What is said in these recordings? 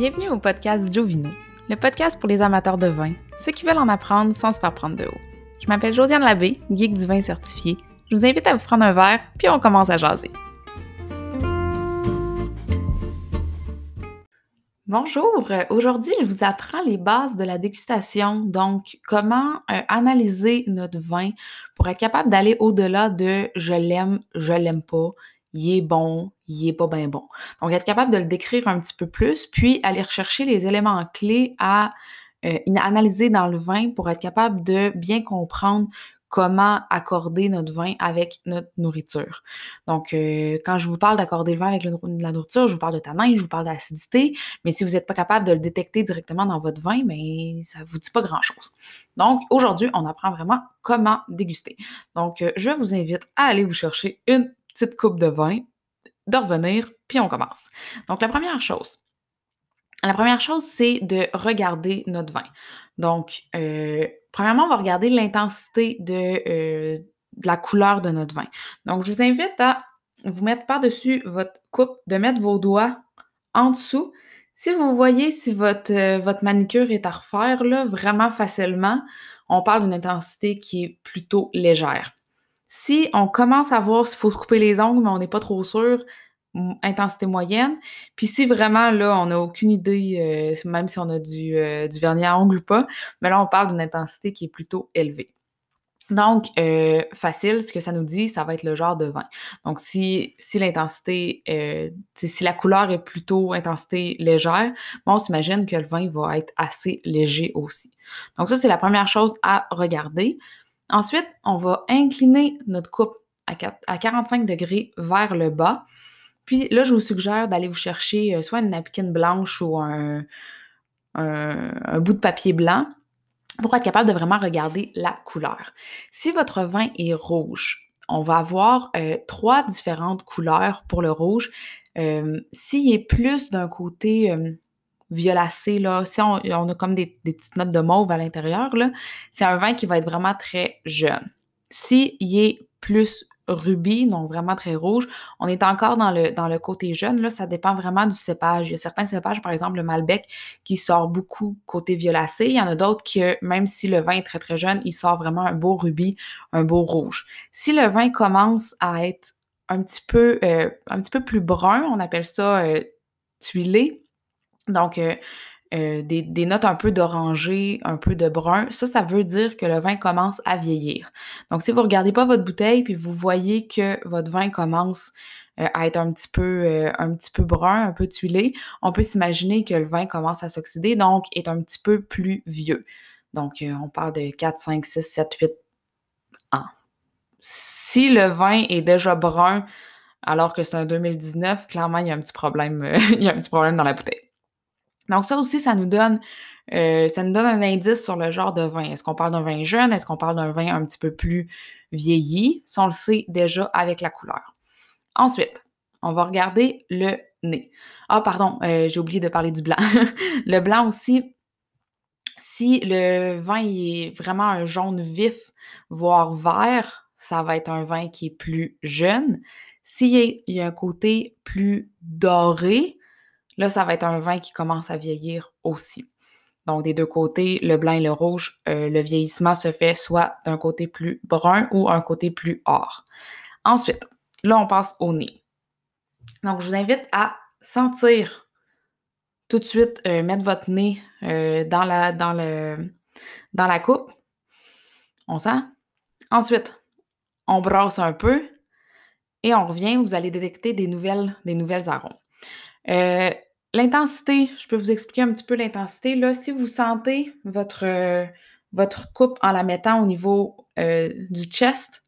Bienvenue au podcast Jovino, le podcast pour les amateurs de vin, ceux qui veulent en apprendre sans se faire prendre de haut. Je m'appelle Josiane Labbé, geek du vin certifié. Je vous invite à vous prendre un verre, puis on commence à jaser. Bonjour, aujourd'hui je vous apprends les bases de la dégustation, donc comment euh, analyser notre vin pour être capable d'aller au-delà de je l'aime, je l'aime pas, il est bon, il est pas bien bon. Donc être capable de le décrire un petit peu plus, puis aller rechercher les éléments clés à euh, analyser dans le vin pour être capable de bien comprendre comment accorder notre vin avec notre nourriture. Donc, euh, quand je vous parle d'accorder le vin avec la nourriture, je vous parle de tanin, je vous parle d'acidité, mais si vous n'êtes pas capable de le détecter directement dans votre vin, ben, ça ne vous dit pas grand-chose. Donc, aujourd'hui, on apprend vraiment comment déguster. Donc, euh, je vous invite à aller vous chercher une petite coupe de vin, de revenir, puis on commence. Donc, la première chose, la première chose, c'est de regarder notre vin. Donc, euh, premièrement, on va regarder l'intensité euh, de, la couleur de notre vin. Donc, je vous invite à vous mettre par-dessus votre coupe, de mettre vos doigts en dessous. Si vous voyez si votre, euh, votre manicure est à refaire, là, vraiment facilement, on parle d'une intensité qui est plutôt légère. Si on commence à voir s'il faut se couper les ongles, mais on n'est pas trop sûr, intensité moyenne. Puis si vraiment, là, on n'a aucune idée, euh, même si on a du, euh, du, vernis à ongles ou pas, mais là, on parle d'une intensité qui est plutôt élevée. Donc, euh, facile, ce que ça nous dit, ça va être le genre de vin. Donc, si, si l'intensité, si la couleur est plutôt intensité légère, on s'imagine que le vin va être assez léger aussi. Donc, ça, c'est la première chose à regarder. Ensuite, on va incliner notre coupe à, à 45 degrés vers le bas puis là, je vous suggère d'aller vous chercher euh, soit une napkin blanche ou un, bout de papier blanc pour être capable de vraiment regarder la couleur. Si votre vin est rouge, on va avoir euh, trois différentes couleurs pour le rouge. Euh, s'il est plus d'un côté violacé, là, si on, a comme des, petites notes de mauve à l'intérieur, c'est un vin qui va être vraiment très jeune. S'il est plus rubis, donc vraiment très rouge. On est encore dans le, dans le côté jeune, là, ça dépend vraiment du cépage. Il y a certains cépages, par exemple le Malbec, qui sort beaucoup côté violacé. Il y en a d'autres qui, même si le vin est très très jeune, il sort vraiment un beau rubis, un beau rouge. Si le vin commence à être un petit peu, euh, un petit peu plus brun, on appelle ça euh, tuilé. Donc, euh, euh, des, notes un peu d'oranger, un peu de brun, ça, ça veut dire que le vin commence à vieillir. Donc, si vous ne regardez pas votre bouteille puis vous voyez que votre vin commence euh, à être un petit, peu, un petit peu brun, un peu tuilé, on peut s'imaginer que le vin commence à s'oxyder, donc est un petit peu plus vieux. Donc, on parle de 4, 5, 6, 7, 8 ans. Si le vin est déjà brun alors que c'est un 2019, clairement, il y a un petit problème, il y a un petit problème dans la bouteille. Donc ça aussi, ça nous donne, euh, ça nous donne un indice sur le genre de vin. Est-ce qu'on parle d'un vin jeune? Est-ce qu'on parle d'un vin un petit peu plus vieilli? Ça, on le sait déjà avec la couleur. Ensuite, on va regarder le nez. Ah, pardon, euh, j'ai oublié de parler du blanc. le blanc aussi, si le vin est vraiment un jaune vif, voire vert, ça va être un vin qui est plus jeune. S'il y a un côté plus doré, Là, ça va être un vin qui commence à vieillir aussi. Donc, des deux côtés, le blanc et le rouge, euh, le vieillissement se fait soit d'un côté plus brun ou un côté plus or. Ensuite, là, on passe au nez. Donc, je vous invite à sentir tout de suite, euh, mettre votre nez euh, dans, la, dans, la coupe. On sent. Ensuite, on brosse un peu et on revient. Vous allez détecter des nouvelles, des nouvelles arômes. L'intensité, je peux vous expliquer un petit peu l'intensité. Là, si vous sentez votre, euh, votre coupe en la mettant au niveau euh, du chest,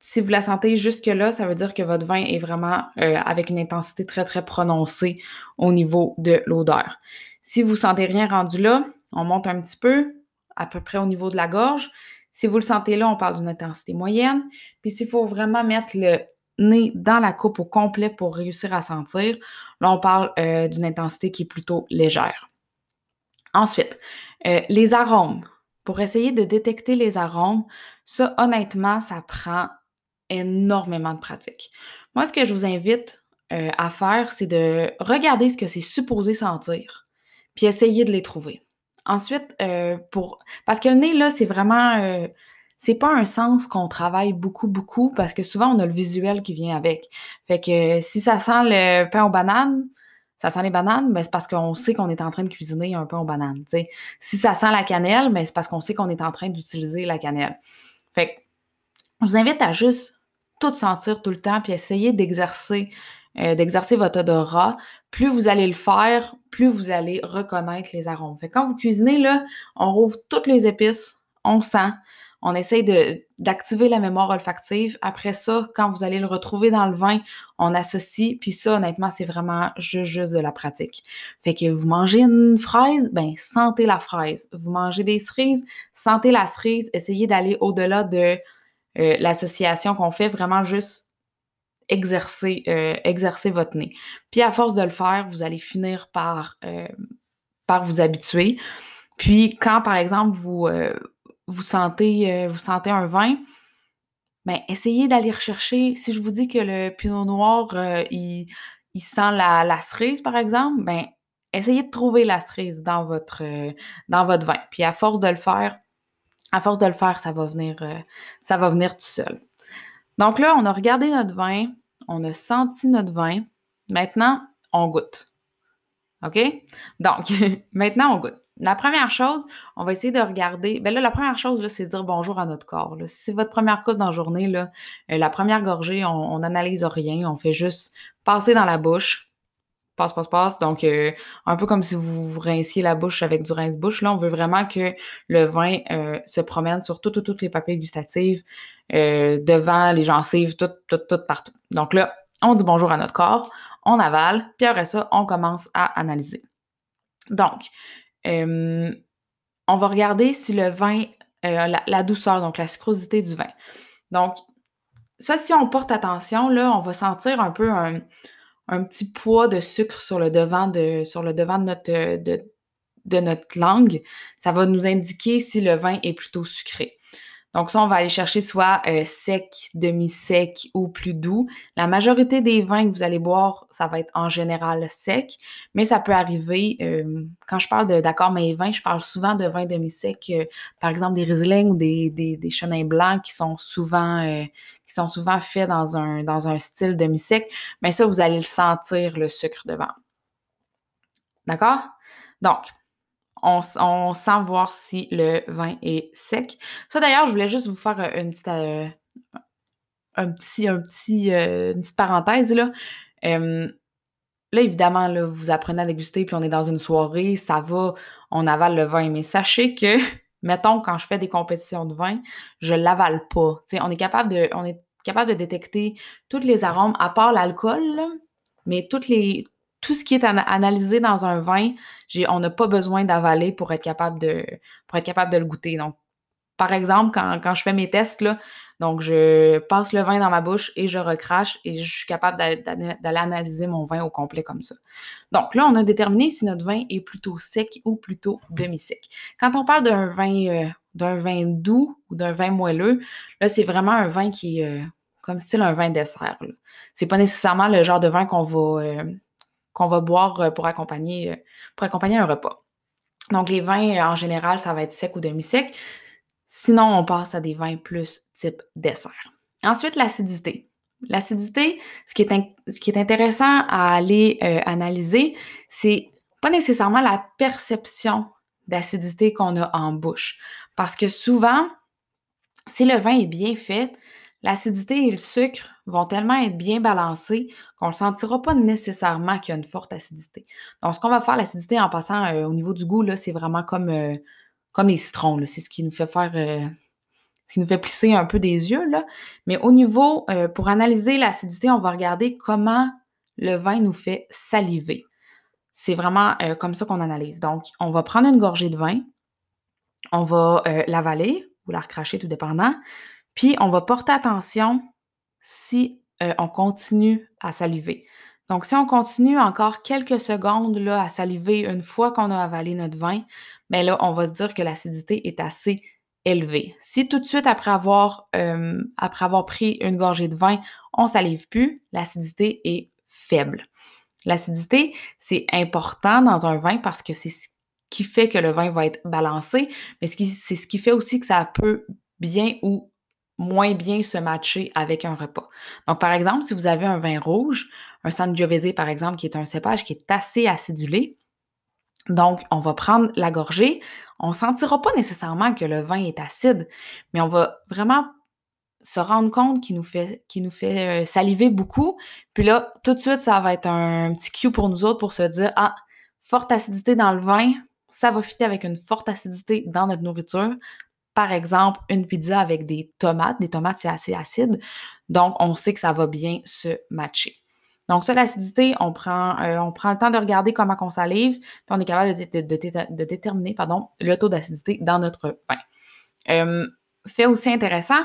si vous la sentez jusque-là, ça veut dire que votre vin est vraiment euh, avec une intensité très, très prononcée au niveau de l'odeur. Si vous sentez rien rendu là, on monte un petit peu, à peu près au niveau de la gorge. Si vous le sentez là, on parle d'une intensité moyenne. Puis s'il faut vraiment mettre le nez dans la coupe au complet pour réussir à sentir. Là, on parle euh, d'une intensité qui est plutôt légère. Ensuite, euh, les arômes. Pour essayer de détecter les arômes, ça, honnêtement, ça prend énormément de pratique. Moi, ce que je vous invite euh, à faire, c'est de regarder ce que c'est supposé sentir, puis essayer de les trouver. Ensuite, pour. Parce que le nez, là, c'est vraiment. C'est pas un sens qu'on travaille beaucoup, beaucoup, parce que souvent, on a le visuel qui vient avec. Fait que si ça sent le pain aux bananes, ça sent les bananes, mais ben, c'est parce qu'on sait qu'on est en train de cuisiner un pain aux bananes. Si ça sent la cannelle, mais ben, c'est parce qu'on sait qu'on est en train d'utiliser la cannelle. Fait que je vous invite à juste tout sentir tout le temps, puis essayer d'exercer euh, d'exercer votre odorat, plus vous allez le faire, plus vous allez reconnaître les arômes. Fait quand vous cuisinez, là, on rouvre toutes les épices, on sent, on essaye d'activer la mémoire olfactive. Après ça, quand vous allez le retrouver dans le vin, on associe. Puis ça, honnêtement, c'est vraiment juste, juste de la pratique. Fait que vous mangez une fraise, ben sentez la fraise. Vous mangez des cerises, sentez la cerise. Essayez d'aller au-delà de euh, l'association qu'on fait, vraiment juste exercer, euh, exercer votre nez. Puis à force de le faire, vous allez finir par, euh, par vous habituer. Puis quand, par exemple, vous, vous, sentez, vous sentez un vin, ben, essayez d'aller rechercher. Si je vous dis que le pinot noir, il, il, sent la, cerise, par exemple, ben, essayez de trouver la cerise dans votre, dans votre vin. Puis à force de le faire, à force de le faire, ça va venir, ça va venir tout seul. Donc là, on a regardé notre vin, on a senti notre vin. Maintenant, on goûte. OK? Donc, maintenant, on goûte. La première chose, on va essayer de regarder. Ben là, la première chose, c'est dire bonjour à notre corps. Si c'est votre première coupe dans la journée, euh, la première gorgée, on n'analyse rien. On fait juste passer dans la bouche. Passe, passe, passe. Donc, euh, un peu comme si vous rinciez la bouche avec du rince-bouche. Là, on veut vraiment que le vin euh, se promène sur toutes, toutes, toutes les papilles gustatives, devant les gencives, tout, tout, tout partout. Donc là, on dit bonjour à notre corps, on avale, puis après ça, on commence à analyser. Donc, euh, on va regarder si le vin, euh, la, douceur, donc la sucrosité du vin. Donc, ça, si on porte attention, là, on va sentir un peu un, petit poids de sucre sur le devant de, notre langue. Ça va nous indiquer si le vin est plutôt sucré. Donc ça, on va aller chercher soit euh, sec, demi-sec ou plus doux. La majorité des vins que vous allez boire, ça va être en général sec, mais ça peut arriver, euh, quand je parle d'accord mais vins, je parle souvent de vins demi-secs, euh, par exemple des Riesling ou des, des, des chenins blancs qui sont souvent qui sont souvent faits dans un, dans un style demi-sec, mais ça, vous allez le sentir, le sucre devant. D'accord? Donc, on, sent voir si le vin est sec. Ça, d'ailleurs, je voulais juste vous faire une petite, euh, un petit, un petit, euh, une petite parenthèse. Là. là, évidemment, vous apprenez à déguster, puis on est dans une soirée, ça va, on avale le vin. Mais sachez que, mettons, quand je fais des compétitions de vin, je l'avale pas. on est capable de. On est capable de détecter tous les arômes, à part l'alcool, mais toutes les, tout ce qui est analysé dans un vin, on n'a pas besoin d'avaler pour être capable de le goûter. Donc, par exemple, quand, je fais mes tests, donc je passe le vin dans ma bouche et je recrache et je suis capable d'aller analyser mon vin au complet comme ça. Donc là, on a déterminé si notre vin est plutôt sec ou plutôt demi-sec. Quand on parle d'un vin, euh, doux ou d'un vin moelleux, là, c'est vraiment un vin qui est euh, comme style un vin dessert. C'est pas nécessairement le genre de vin qu'on va, euh, qu'on va boire euh, pour accompagner, euh, pour accompagner un repas. Donc, les vins, euh, en général, ça va être sec ou demi-sec. Sinon, on passe à des vins plus type dessert. Ensuite, l'acidité. L'acidité, ce, qui est ce qui est intéressant à aller analyser, c'est pas nécessairement la perception d'acidité qu'on a en bouche. Parce que souvent, si le vin est bien fait, L'acidité et le sucre vont tellement être bien balancés qu'on ne sentira pas nécessairement qu'il y a une forte acidité. Donc, ce qu'on va faire, l'acidité en passant euh, au niveau du goût, c'est vraiment comme, euh, comme les citrons. C'est ce qui nous fait faire. Euh, ce qui nous fait plisser un peu des yeux. Là. Mais au niveau, pour analyser l'acidité, on va regarder comment le vin nous fait saliver. C'est vraiment comme ça qu'on analyse. Donc, on va prendre une gorgée de vin, on va l'avaler ou la recracher, tout dépendant. Puis, on va porter attention si euh, on continue à saliver. Donc, si on continue encore quelques secondes là, à saliver une fois qu'on a avalé notre vin, bien là, on va se dire que l'acidité est assez élevée. Si tout de suite, après avoir, euh, pris une gorgée de vin, on salive plus, l'acidité est faible. L'acidité, c'est important dans un vin parce que c'est ce qui fait que le vin va être balancé, mais c'est ce qui fait aussi que ça peut bien ou moins bien se matcher avec un repas. Donc, par exemple, si vous avez un vin rouge, un Sangiovese, par exemple, qui est un cépage qui est assez acidulé, donc, on va prendre la gorgée. On ne sentira pas nécessairement que le vin est acide, mais on va vraiment se rendre compte qu'il nous fait, nous fait euh, saliver beaucoup. Puis là, tout de suite, ça va être un petit cue pour nous autres pour se dire Ah, forte acidité dans le vin, ça va fitter avec une forte acidité dans notre nourriture. Par exemple, une pizza avec des tomates. Des tomates, c'est assez acide. Donc, on sait que ça va bien se matcher. Donc, ça, l'acidité, on prend, euh, on le temps de regarder comment on salive, puis on est capable de, déterminer le taux d'acidité dans notre vin. Fait aussi intéressant,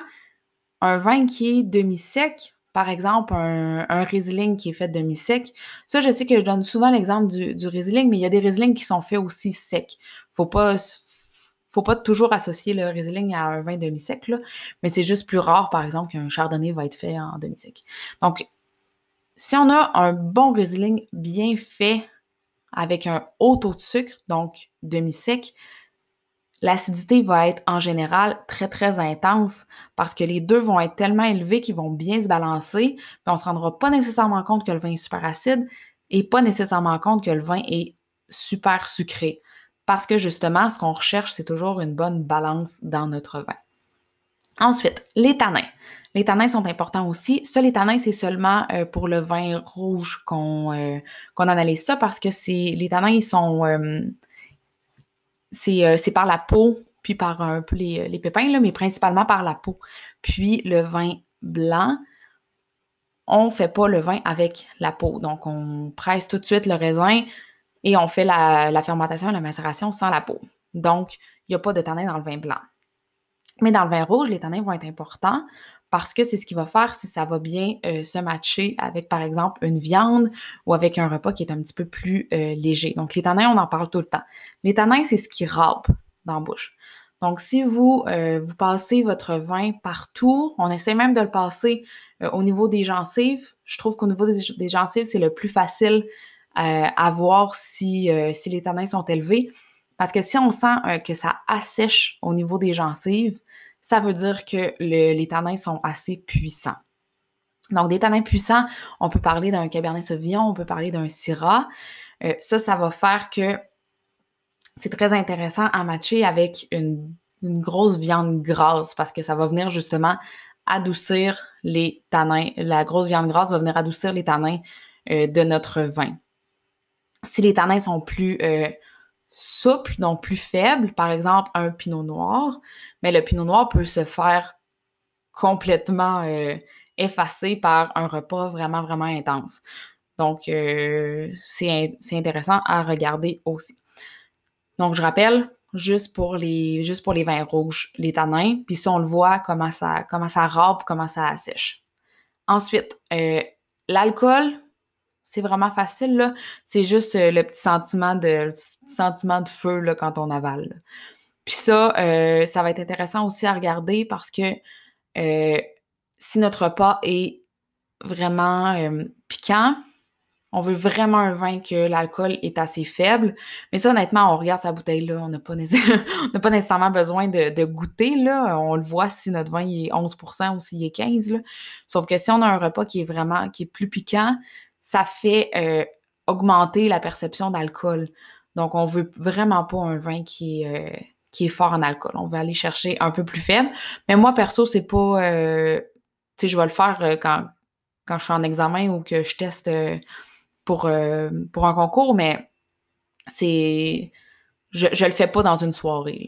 un vin qui est demi-sec, par exemple, un, Riesling qui est fait demi-sec. Ça, je sais que je donne souvent l'exemple du, Riesling, mais il y a des Riesling qui sont faits aussi secs. Faut pas, faut pas toujours associer le Riesling à un vin demi-sec, mais c'est juste plus rare, par exemple, qu'un Chardonnay va être fait en demi-sec. Donc, si on a un bon Riesling bien fait avec un haut taux de sucre, donc demi-sec, l'acidité va être en général très très intense parce que les deux vont être tellement élevés qu'ils vont bien se balancer, puis on ne se rendra pas nécessairement compte que le vin est super acide et pas nécessairement compte que le vin est super sucré. Parce que justement, ce qu'on recherche, c'est toujours une bonne balance dans notre vin. Ensuite, les tanins. Les tanins sont importants aussi. Ça, les tanins, c'est seulement euh, pour le vin rouge euh, qu'on analyse ça parce que les tanins, ils sont. Euh, c'est par la peau, puis par un peu les, pépins, mais principalement par la peau. Puis le vin blanc, on ne fait pas le vin avec la peau. Donc, on presse tout de suite le raisin et on fait la, fermentation et la macération sans la peau. Donc, il n'y a pas de tanins dans le vin blanc. Mais dans le vin rouge, les tanins vont être importants parce que c'est ce qui va faire si ça va bien euh, se matcher avec, par exemple, une viande ou avec un repas qui est un petit peu plus euh, léger. Donc, les tanins, on en parle tout le temps. Les tanins, c'est ce qui râpe dans la bouche. Donc, si vous, euh, vous passez votre vin partout, on essaie même de le passer au niveau des gencives. Je trouve qu'au niveau des, gencives, c'est le plus facile à voir si, si les tanins sont élevés. Parce que si on sent que ça assèche au niveau des gencives, ça veut dire que les tanins sont assez puissants. Donc, des tanins puissants, on peut parler d'un Cabernet Sauvignon, on peut parler d'un Syrah. Euh, ça, ça va faire que c'est très intéressant à matcher avec une, grosse viande grasse parce que ça va venir justement adoucir les tanins. La grosse viande grasse va venir adoucir les tanins euh, de notre vin. Si les tanins sont plus euh, souple, donc plus faible, par exemple un pinot noir, mais le pinot noir peut se faire complètement euh, effacer par un repas vraiment, vraiment intense. Donc, euh, c'est intéressant à regarder aussi. Donc, je rappelle, juste pour les, juste pour les vins rouges, les tanins, puis si on le voit, comment ça, comment ça râpe, comment ça assèche. Ensuite, l'alcool, c'est vraiment facile, là. C'est juste euh, le petit sentiment de, sentiment de feu là, quand on avale. Puis ça, euh, ça va être intéressant aussi à regarder parce que euh, si notre repas est vraiment piquant, on veut vraiment un vin que l'alcool est assez faible. Mais ça, honnêtement, on regarde sa bouteille là, on n'a pas, pas, nécessairement besoin de, goûter. Là. On le voit si notre vin est 11 ou s'il est 15 Sauf que si on a un repas qui est vraiment qui est plus piquant, ça fait euh, augmenter la perception d'alcool. Donc, on veut vraiment pas un vin qui est, euh, qui est fort en alcool. On veut aller chercher un peu plus faible. Mais moi, perso, c'est pas. Euh, tu sais, je vais le faire quand, quand je suis en examen ou que je teste pour, pour un concours, mais c'est. Je, je le fais pas dans une soirée.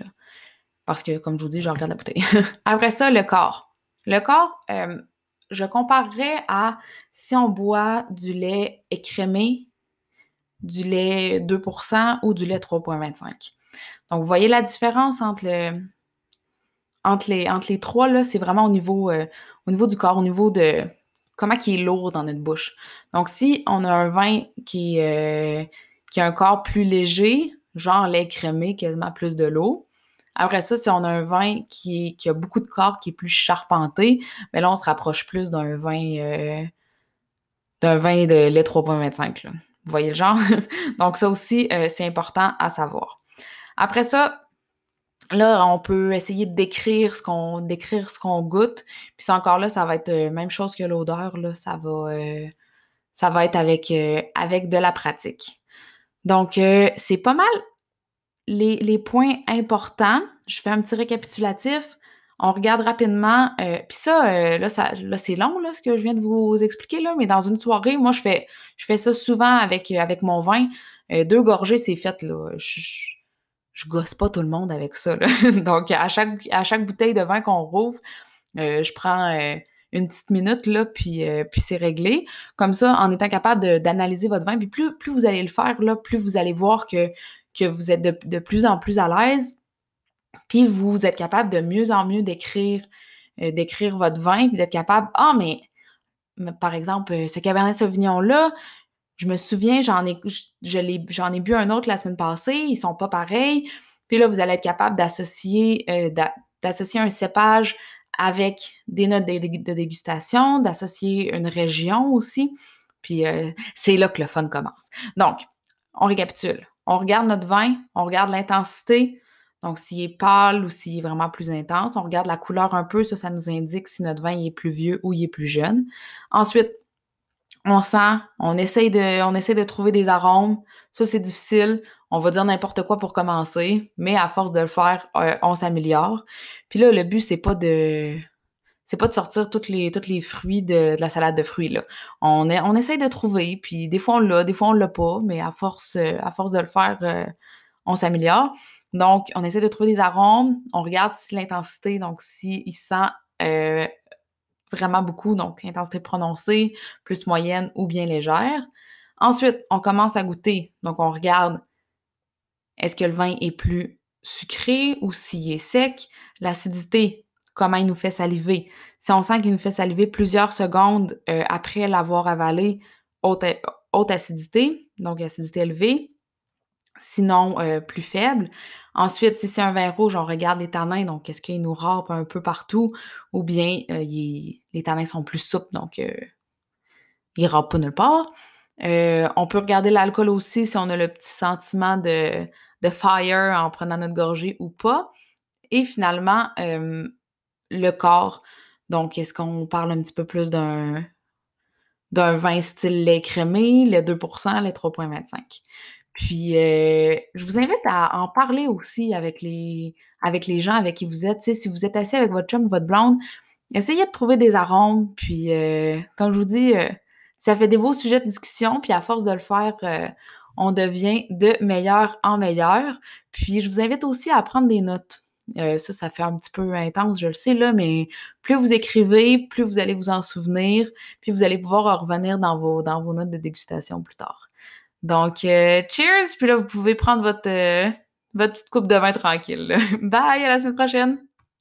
Parce que, comme je vous dis, je regarde la bouteille. Après ça, le corps. Le corps, je comparerais à si on boit du lait écrémé, du lait 2% ou du lait 3,25. Donc, vous voyez la différence entre, entre, les, entre les trois, là, c'est vraiment au niveau, euh, au niveau du corps, au niveau de comment il est lourd dans notre bouche. Donc, si on a un vin qui, euh, qui a un corps plus léger, genre lait crémé, quasiment plus de l'eau, après ça, si on a un vin qui, a beaucoup de corps, qui est plus charpenté, mais là, on se rapproche plus d'un vin, euh, d'un vin de lait 3.25. Vous voyez le genre? Donc, ça aussi, euh, c'est important à savoir. Après ça, là, on peut essayer de décrire ce qu'on goûte. Puis encore là, ça va être la euh, même chose que l'odeur. Là, ça va, être avec de la pratique. Donc, c'est pas mal les, points importants. Je fais un petit récapitulatif on regarde rapidement. Euh, puis ça, euh, là, ça, là c'est long, là, ce que je viens de vous expliquer, là, mais dans une soirée, moi, je fais, je ça souvent avec, euh, mon vin. deux gorgées, c'est fait, là. Je, je, gosse pas tout le monde avec ça. Donc, à chaque, bouteille de vin qu'on rouvre, je prends une petite minute, là, puis, puis c'est réglé. Comme ça, en étant capable d'analyser votre vin, puis plus, plus vous allez le faire, là, plus vous allez voir que, que vous êtes de, de plus en plus à l'aise, puis vous êtes capable de mieux en mieux d'écrire euh, d'écrire votre vin, puis d'être capable, ah, mais, par exemple, euh, ce Cabernet Sauvignon-là, je me souviens, j'en ai, ai bu un autre la semaine passée, ils sont pas pareils. Puis là, vous allez être capable d'associer, euh, d'associer un cépage avec des notes de, dégustation, d'associer une région aussi. Puis c'est là que le fun commence. Donc, on récapitule. On regarde notre vin, on regarde l'intensité, donc, s'il est pâle ou s'il est vraiment plus intense, on regarde la couleur un peu, ça, ça nous indique si notre vin est plus vieux ou il est plus jeune. Ensuite, on sent, on essaye de, on essaie de trouver des arômes. Ça, c'est difficile. On va dire n'importe quoi pour commencer, mais à force de le faire, euh, on s'améliore. Puis là, le but, c'est pas de. C'est pas de sortir tous les, fruits de, la salade de fruits. On, est, essaye de trouver, puis des fois on l'a, des fois on l'a pas, mais à force, euh, de le faire, euh, on s'améliore. Donc, on essaie de trouver des arômes, on regarde si l'intensité, donc s'il sent euh, vraiment beaucoup, donc intensité prononcée, plus moyenne ou bien légère. Ensuite, on commence à goûter, donc on regarde est-ce que le vin est plus sucré ou s'il est sec, l'acidité, comment il nous fait saliver. Si on sent qu'il nous fait saliver plusieurs secondes euh, après l'avoir avalé, haute, haute acidité, donc acidité élevée, sinon euh, plus faible. Ensuite, si c'est un vin rouge, on regarde les tanins, donc est-ce qu'il nous râpe un peu partout? Ou bien euh, les tanins sont plus souples, donc ils ne râpent pas nulle part. on peut regarder l'alcool aussi si on a le petit sentiment de fire en prenant notre gorgée ou pas. Et finalement, le corps. Donc, est-ce qu'on parle un petit peu plus d'un d'un vin style lait crémé, les 2% les 3,25. Puis, euh, je vous invite à en parler aussi avec les, gens avec qui vous êtes. si vous êtes assis avec votre chum, votre blonde, essayez de trouver des arômes. Puis, euh, comme je vous dis, euh, ça fait des beaux sujets de discussion. Puis, à force de le faire, on devient de meilleur en meilleur. Puis, je vous invite aussi à prendre des notes. Ça, ça fait un petit peu intense, je le sais, là, mais plus vous écrivez, plus vous allez vous en souvenir, puis vous allez pouvoir revenir dans vos, dans vos notes de dégustation plus tard. Donc, euh, cheers! Puis là, vous pouvez prendre votre, euh, votre petite coupe de vin tranquille. Bye, à la semaine prochaine!